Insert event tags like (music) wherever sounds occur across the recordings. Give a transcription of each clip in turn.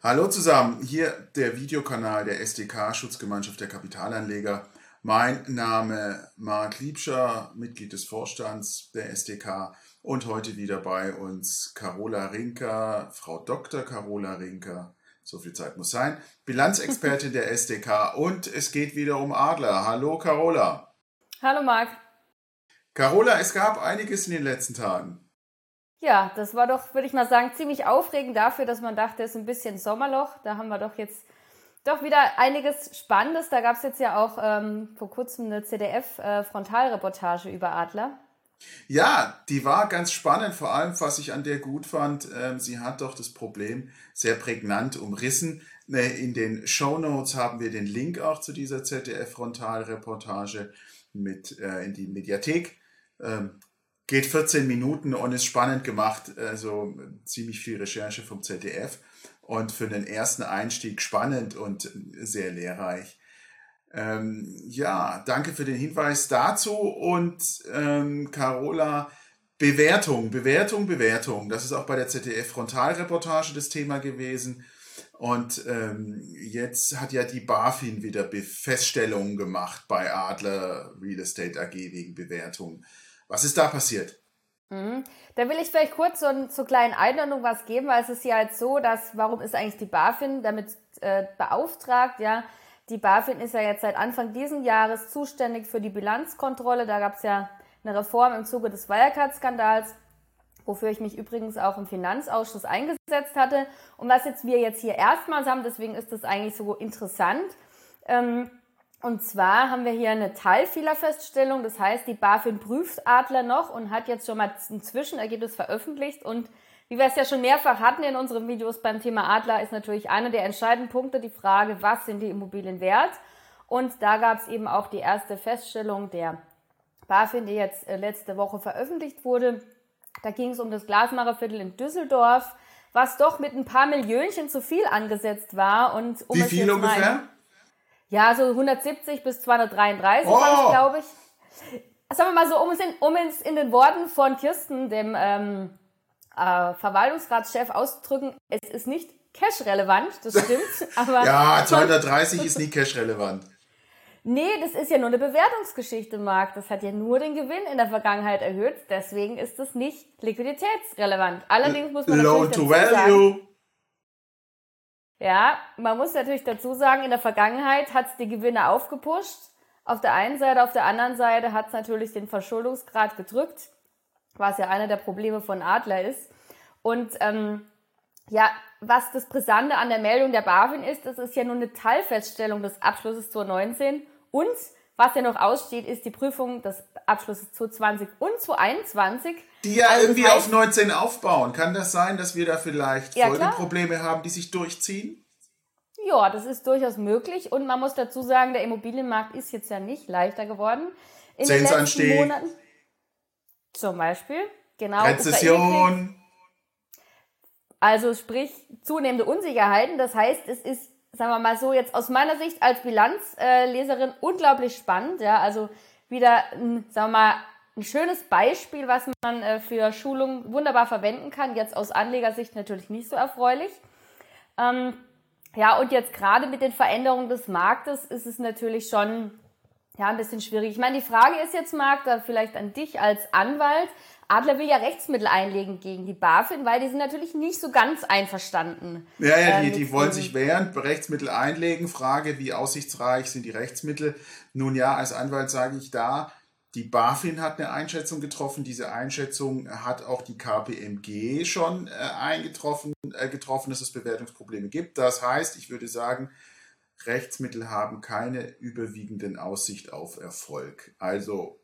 Hallo zusammen, hier der Videokanal der SDK Schutzgemeinschaft der Kapitalanleger. Mein Name Marc Liebscher, Mitglied des Vorstands der SDK und heute wieder bei uns Carola Rinker, Frau Dr. Carola Rinker, so viel Zeit muss sein, Bilanzexpertin der SDK und es geht wieder um Adler. Hallo Carola. Hallo Marc. Carola, es gab einiges in den letzten Tagen. Ja, das war doch, würde ich mal sagen, ziemlich aufregend dafür, dass man dachte, es ist ein bisschen Sommerloch. Da haben wir doch jetzt doch wieder einiges Spannendes. Da gab es jetzt ja auch ähm, vor kurzem eine CDF-Frontalreportage äh, über Adler. Ja, die war ganz spannend, vor allem, was ich an der gut fand, äh, sie hat doch das Problem sehr prägnant umrissen. Äh, in den Show Notes haben wir den Link auch zu dieser ZDF-Frontalreportage mit äh, in die Mediathek. Ähm, geht 14 Minuten und ist spannend gemacht. Also ziemlich viel Recherche vom ZDF und für den ersten Einstieg spannend und sehr lehrreich. Ähm, ja, danke für den Hinweis dazu und ähm, Carola, Bewertung, Bewertung, Bewertung. Das ist auch bei der ZDF-Frontalreportage das Thema gewesen. Und ähm, jetzt hat ja die BaFin wieder Feststellungen gemacht bei Adler Real Estate AG wegen Bewertung. Was ist da passiert? Mhm. Da will ich vielleicht kurz so zur kleinen Einordnung was geben, weil es ist ja jetzt so, dass, warum ist eigentlich die BaFin damit äh, beauftragt, ja? Die BaFin ist ja jetzt seit Anfang diesen Jahres zuständig für die Bilanzkontrolle. Da gab es ja eine Reform im Zuge des Wirecard-Skandals, wofür ich mich übrigens auch im Finanzausschuss eingesetzt hatte. Und was jetzt wir jetzt hier erstmals haben, deswegen ist das eigentlich so interessant. Ähm, und zwar haben wir hier eine Teilfehlerfeststellung. Das heißt, die BaFin prüft Adler noch und hat jetzt schon mal ein Zwischenergebnis veröffentlicht. Und wie wir es ja schon mehrfach hatten in unseren Videos beim Thema Adler, ist natürlich einer der entscheidenden Punkte die Frage, was sind die Immobilien wert? Und da gab es eben auch die erste Feststellung der BaFin, die jetzt äh, letzte Woche veröffentlicht wurde. Da ging es um das Glasmacherviertel in Düsseldorf, was doch mit ein paar Millionchen zu viel angesetzt war. Und um Wie viel ungefähr? Ja, so 170 bis 233 oh. war glaube ich. Sagen wir mal so, um es in, um es in den Worten von Kirsten, dem ähm, äh, Verwaltungsratschef, auszudrücken, es ist nicht cash-relevant, das stimmt. (laughs) Aber ja, 230 (laughs) ist nie cash-relevant. Nee, das ist ja nur eine Bewertungsgeschichte, Marc. Das hat ja nur den Gewinn in der Vergangenheit erhöht. Deswegen ist das nicht liquiditätsrelevant. Allerdings muss man Low to value. Sagen, ja, man muss natürlich dazu sagen, in der Vergangenheit hat es die Gewinne aufgepusht. Auf der einen Seite, auf der anderen Seite hat es natürlich den Verschuldungsgrad gedrückt, was ja einer der Probleme von Adler ist. Und ähm, ja, was das Brisante an der Meldung der BaFin ist, das ist ja nur eine Teilfeststellung des Abschlusses 2019 und was ja noch aussteht, ist die Prüfung des Abschlusses 2020 und 2021. Die ja also irgendwie das heißt, auf 19 aufbauen. Kann das sein, dass wir da vielleicht ja, Folgeprobleme klar. haben, die sich durchziehen? Ja, das ist durchaus möglich. Und man muss dazu sagen, der Immobilienmarkt ist jetzt ja nicht leichter geworden. In den letzten Monaten. Zum Beispiel. Genau. Rezession. Also sprich zunehmende Unsicherheiten. Das heißt, es ist sagen wir mal so, jetzt aus meiner Sicht als Bilanzleserin unglaublich spannend. Ja, also wieder, ein, sagen wir mal, ein schönes Beispiel, was man äh, für Schulungen wunderbar verwenden kann. Jetzt aus Anlegersicht natürlich nicht so erfreulich. Ähm, ja, und jetzt gerade mit den Veränderungen des Marktes ist es natürlich schon ja, ein bisschen schwierig. Ich meine, die Frage ist jetzt, Marc, da vielleicht an dich als Anwalt. Adler will ja Rechtsmittel einlegen gegen die BaFin, weil die sind natürlich nicht so ganz einverstanden. Ja, ja, die, äh, die wollen sich wehren, Rechtsmittel einlegen. Frage, wie aussichtsreich sind die Rechtsmittel? Nun ja, als Anwalt sage ich da, die BaFin hat eine Einschätzung getroffen. Diese Einschätzung hat auch die KPMG schon äh, eingetroffen, äh, getroffen, dass es Bewertungsprobleme gibt. Das heißt, ich würde sagen, Rechtsmittel haben keine überwiegenden Aussicht auf Erfolg. Also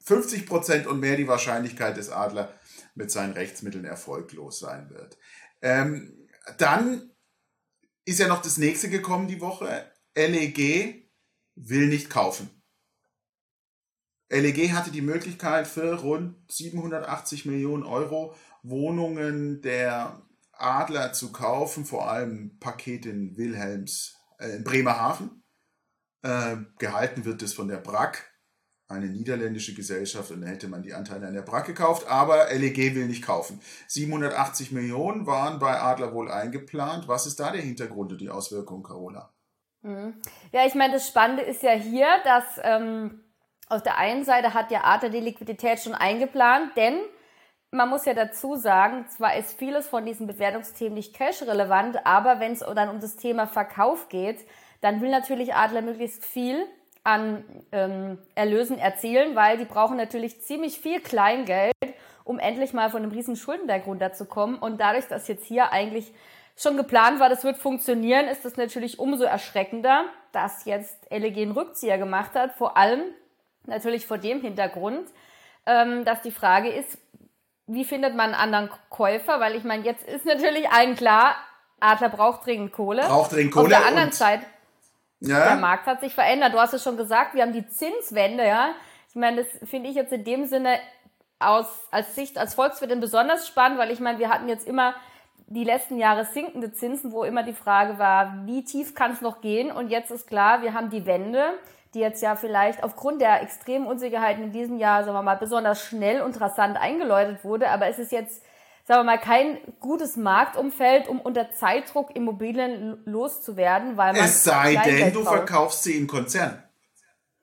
50 Prozent und mehr die Wahrscheinlichkeit, dass Adler mit seinen Rechtsmitteln erfolglos sein wird. Ähm, dann ist ja noch das nächste gekommen die Woche. LEG will nicht kaufen. LEG hatte die Möglichkeit für rund 780 Millionen Euro Wohnungen der Adler zu kaufen, vor allem Paket in Wilhelms, äh, in Bremerhaven. Äh, gehalten wird es von der BRAC eine niederländische Gesellschaft und dann hätte man die Anteile an der Brack gekauft, aber LEG will nicht kaufen. 780 Millionen waren bei Adler wohl eingeplant. Was ist da der Hintergrund und die Auswirkung, Carola? Mhm. Ja, ich meine, das Spannende ist ja hier, dass ähm, auf der einen Seite hat ja Adler die Liquidität schon eingeplant, denn man muss ja dazu sagen, zwar ist vieles von diesen Bewertungsthemen nicht cash-relevant, aber wenn es dann um das Thema Verkauf geht, dann will natürlich Adler möglichst viel an ähm, Erlösen erzielen, weil die brauchen natürlich ziemlich viel Kleingeld, um endlich mal von einem riesen Schuldenberg runterzukommen. Und dadurch, dass jetzt hier eigentlich schon geplant war, das wird funktionieren, ist es natürlich umso erschreckender, dass jetzt LEG einen Rückzieher gemacht hat. Vor allem natürlich vor dem Hintergrund, ähm, dass die Frage ist, wie findet man einen anderen Käufer? Weil ich meine, jetzt ist natürlich allen klar, Adler braucht dringend Kohle. Braucht dringend Kohle. Auf der anderen Seite ja. Der Markt hat sich verändert. Du hast es schon gesagt, wir haben die Zinswende, ja. Ich meine, das finde ich jetzt in dem Sinne aus, als Sicht, als Volkswirtin besonders spannend, weil ich meine, wir hatten jetzt immer die letzten Jahre sinkende Zinsen, wo immer die Frage war, wie tief kann es noch gehen? Und jetzt ist klar, wir haben die Wende, die jetzt ja vielleicht aufgrund der extremen Unsicherheiten in diesem Jahr, sagen wir mal, besonders schnell und rasant eingeläutet wurde. Aber es ist jetzt sagen wir mal, kein gutes Marktumfeld, um unter Zeitdruck Immobilien loszuwerden, weil man. Es sei denn, du verkaufst sie im Konzern.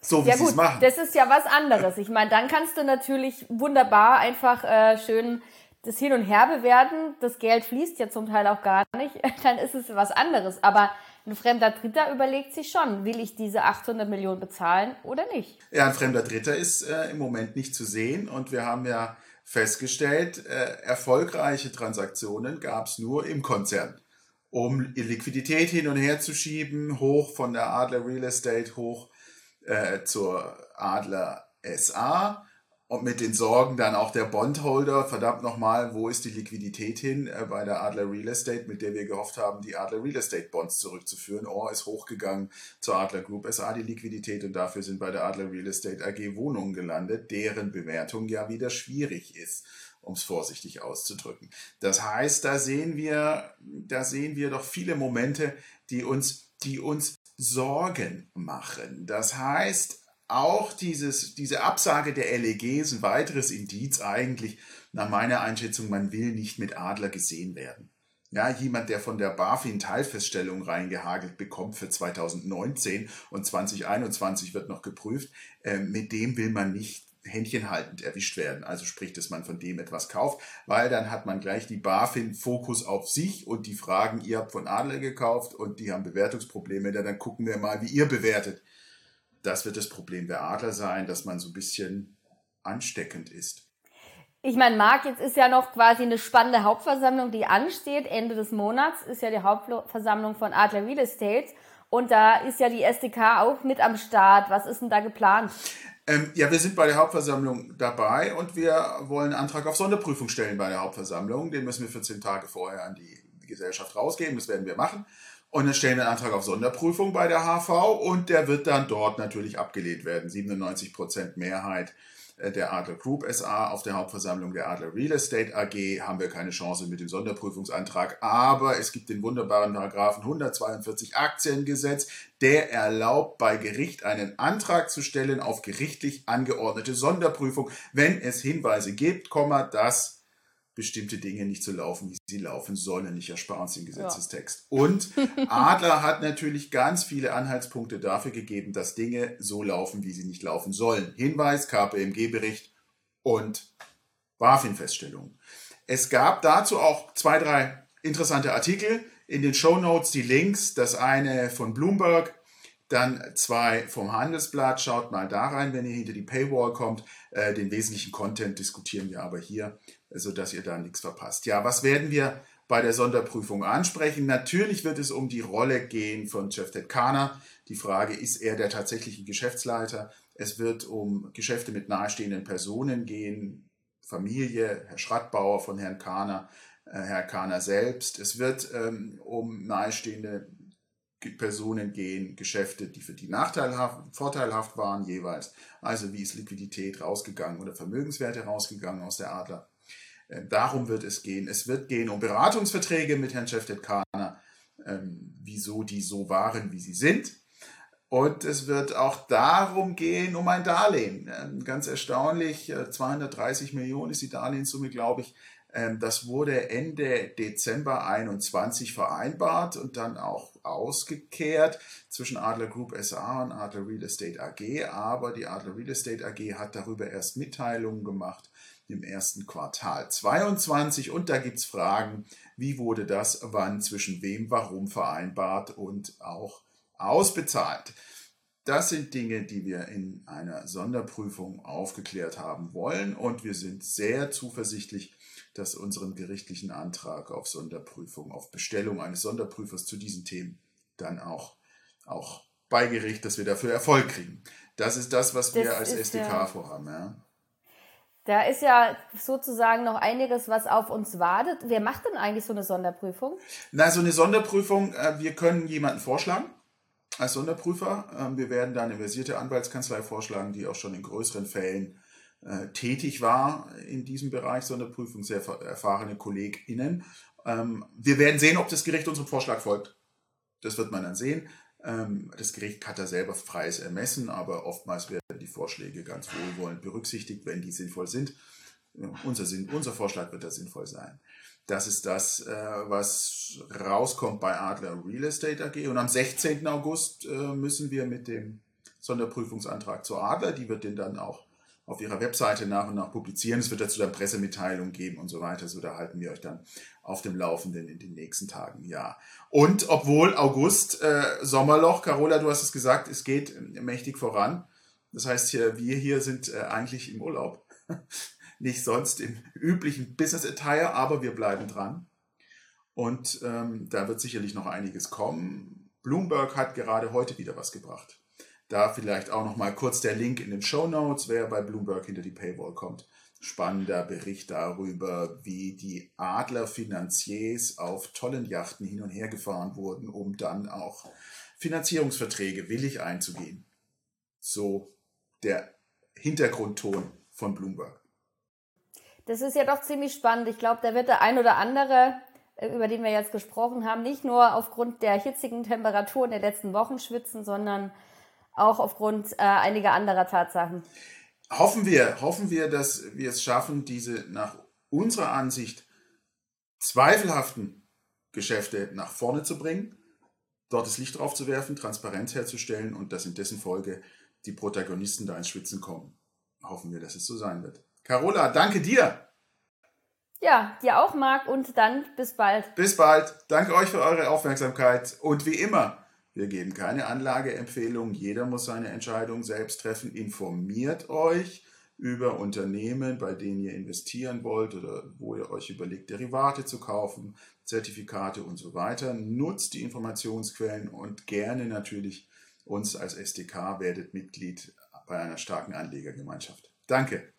So wie ja, sie es machen. Das ist ja was anderes. Ich meine, dann kannst du natürlich wunderbar einfach äh, schön das hin und her bewerten. Das Geld fließt ja zum Teil auch gar nicht. (laughs) Dann ist es was anderes. Aber ein fremder Dritter überlegt sich schon, will ich diese 800 Millionen bezahlen oder nicht? Ja, ein fremder Dritter ist äh, im Moment nicht zu sehen. Und wir haben ja festgestellt, äh, erfolgreiche Transaktionen gab es nur im Konzern. Um Liquidität hin und her zu schieben, hoch von der Adler Real Estate hoch äh, zur Adler SA und mit den Sorgen dann auch der Bondholder, verdammt nochmal, wo ist die Liquidität hin äh, bei der Adler Real Estate, mit der wir gehofft haben, die Adler Real Estate Bonds zurückzuführen. Oh, ist hochgegangen zur Adler Group SA die Liquidität und dafür sind bei der Adler Real Estate AG Wohnungen gelandet, deren Bewertung ja wieder schwierig ist um es vorsichtig auszudrücken. Das heißt, da sehen wir, da sehen wir doch viele Momente, die uns, die uns Sorgen machen. Das heißt, auch dieses, diese Absage der LEG ist ein weiteres Indiz eigentlich, nach meiner Einschätzung, man will nicht mit Adler gesehen werden. Ja, jemand, der von der BaFin Teilfeststellung reingehagelt bekommt für 2019 und 2021 wird noch geprüft, äh, mit dem will man nicht händchenhaltend erwischt werden. Also sprich, dass man von dem etwas kauft, weil dann hat man gleich die BaFin Fokus auf sich und die fragen, ihr habt von Adler gekauft und die haben Bewertungsprobleme, dann gucken wir mal, wie ihr bewertet das wird das Problem der Adler sein, dass man so ein bisschen ansteckend ist. Ich meine, Marc, jetzt ist ja noch quasi eine spannende Hauptversammlung, die ansteht. Ende des Monats ist ja die Hauptversammlung von Adler Real Estate. Und da ist ja die SDK auch mit am Start. Was ist denn da geplant? Ähm, ja, wir sind bei der Hauptversammlung dabei und wir wollen einen Antrag auf Sonderprüfung stellen bei der Hauptversammlung. Den müssen wir 14 Tage vorher an die Gesellschaft rausgeben. Das werden wir machen. Und dann stellen wir einen Antrag auf Sonderprüfung bei der HV und der wird dann dort natürlich abgelehnt werden. 97 Prozent Mehrheit äh, der Adler Group SA auf der Hauptversammlung der Adler Real Estate AG haben wir keine Chance mit dem Sonderprüfungsantrag. Aber es gibt den wunderbaren Paragraphen 142 Aktiengesetz, der erlaubt bei Gericht einen Antrag zu stellen auf gerichtlich angeordnete Sonderprüfung, wenn es Hinweise gibt, dass bestimmte Dinge nicht so laufen, wie sie laufen sollen. Ich erspare uns den Gesetzestext. Ja. Und Adler hat natürlich ganz viele Anhaltspunkte dafür gegeben, dass Dinge so laufen, wie sie nicht laufen sollen. Hinweis, KPMG-Bericht und BaFin-Feststellungen. Es gab dazu auch zwei, drei interessante Artikel in den Show Notes, die Links. Das eine von Bloomberg, dann zwei vom Handelsblatt. Schaut mal da rein, wenn ihr hinter die Paywall kommt. Äh, den wesentlichen Content diskutieren wir aber hier sodass ihr da nichts verpasst. Ja, was werden wir bei der Sonderprüfung ansprechen? Natürlich wird es um die Rolle gehen von Ted Kana. Die Frage, ist er der tatsächliche Geschäftsleiter? Es wird um Geschäfte mit nahestehenden Personen gehen, Familie, Herr Schrattbauer von Herrn Kahner, äh, Herr Kahner selbst. Es wird ähm, um nahestehende Personen gehen, Geschäfte, die für die nachteilhaft, vorteilhaft waren jeweils. Also wie ist Liquidität rausgegangen oder Vermögenswerte rausgegangen aus der Adler darum wird es gehen. Es wird gehen um Beratungsverträge mit Herrn Cheftet Kahner, ähm, wieso die so waren, wie sie sind. Und es wird auch darum gehen, um ein Darlehen. Ähm, ganz erstaunlich, 230 Millionen ist die Darlehenssumme, glaube ich. Ähm, das wurde Ende Dezember 21 vereinbart und dann auch ausgekehrt zwischen Adler Group SA und Adler Real Estate AG. Aber die Adler Real Estate AG hat darüber erst Mitteilungen gemacht im ersten Quartal 22 und da gibt es Fragen, wie wurde das, wann, zwischen wem, warum vereinbart und auch ausbezahlt. Das sind Dinge, die wir in einer Sonderprüfung aufgeklärt haben wollen und wir sind sehr zuversichtlich, dass unseren gerichtlichen Antrag auf Sonderprüfung, auf Bestellung eines Sonderprüfers zu diesen Themen dann auch, auch bei Gericht, dass wir dafür Erfolg kriegen. Das ist das, was wir als SDK vorhaben. Ja. Da ist ja sozusagen noch einiges, was auf uns wartet. Wer macht denn eigentlich so eine Sonderprüfung? Na, so eine Sonderprüfung, äh, wir können jemanden vorschlagen als Sonderprüfer. Ähm, wir werden da eine versierte Anwaltskanzlei vorschlagen, die auch schon in größeren Fällen äh, tätig war in diesem Bereich Sonderprüfung, sehr erfahrene KollegInnen. Ähm, wir werden sehen, ob das Gericht unserem Vorschlag folgt. Das wird man dann sehen. Ähm, das Gericht hat da selber freies Ermessen, aber oftmals werden die Vorschläge ganz wohlwollend berücksichtigt, wenn die sinnvoll sind. Unser, Sinn, unser Vorschlag wird da sinnvoll sein. Das ist das, äh, was rauskommt bei Adler Real Estate AG. Und am 16. August äh, müssen wir mit dem Sonderprüfungsantrag zur Adler, die wird den dann auch auf ihrer Webseite nach und nach publizieren. Es wird dazu dann Pressemitteilungen geben und so weiter. So, da halten wir euch dann auf dem Laufenden in den nächsten Tagen. Ja. Und obwohl August, äh, Sommerloch, Carola, du hast es gesagt, es geht mächtig voran. Das heißt, hier, wir hier sind äh, eigentlich im Urlaub. (laughs) Nicht sonst im üblichen Business Attire, aber wir bleiben dran. Und ähm, da wird sicherlich noch einiges kommen. Bloomberg hat gerade heute wieder was gebracht. Da vielleicht auch noch mal kurz der Link in den Show Notes, wer bei Bloomberg hinter die Paywall kommt. Spannender Bericht darüber, wie die Adler-Finanziers auf tollen Yachten hin und her gefahren wurden, um dann auch Finanzierungsverträge willig einzugehen. So der Hintergrundton von Bloomberg. Das ist ja doch ziemlich spannend. Ich glaube, da wird der ein oder andere, äh, über den wir jetzt gesprochen haben, nicht nur aufgrund der hitzigen Temperaturen der letzten Wochen schwitzen, sondern auch aufgrund äh, einiger anderer Tatsachen. Hoffen wir, hoffen wir, dass wir es schaffen, diese nach unserer Ansicht zweifelhaften Geschäfte nach vorne zu bringen, dort das Licht drauf zu werfen, Transparenz herzustellen und dass in dessen Folge die Protagonisten da ins Schwitzen kommen. Hoffen wir, dass es so sein wird. Carola, danke dir. Ja, dir auch, Marc, und dann bis bald. Bis bald. Danke euch für eure Aufmerksamkeit und wie immer, wir geben keine Anlageempfehlung. Jeder muss seine Entscheidung selbst treffen. Informiert euch über Unternehmen, bei denen ihr investieren wollt oder wo ihr euch überlegt, Derivate zu kaufen, Zertifikate und so weiter. Nutzt die Informationsquellen und gerne natürlich uns als SDK werdet Mitglied bei einer starken Anlegergemeinschaft. Danke.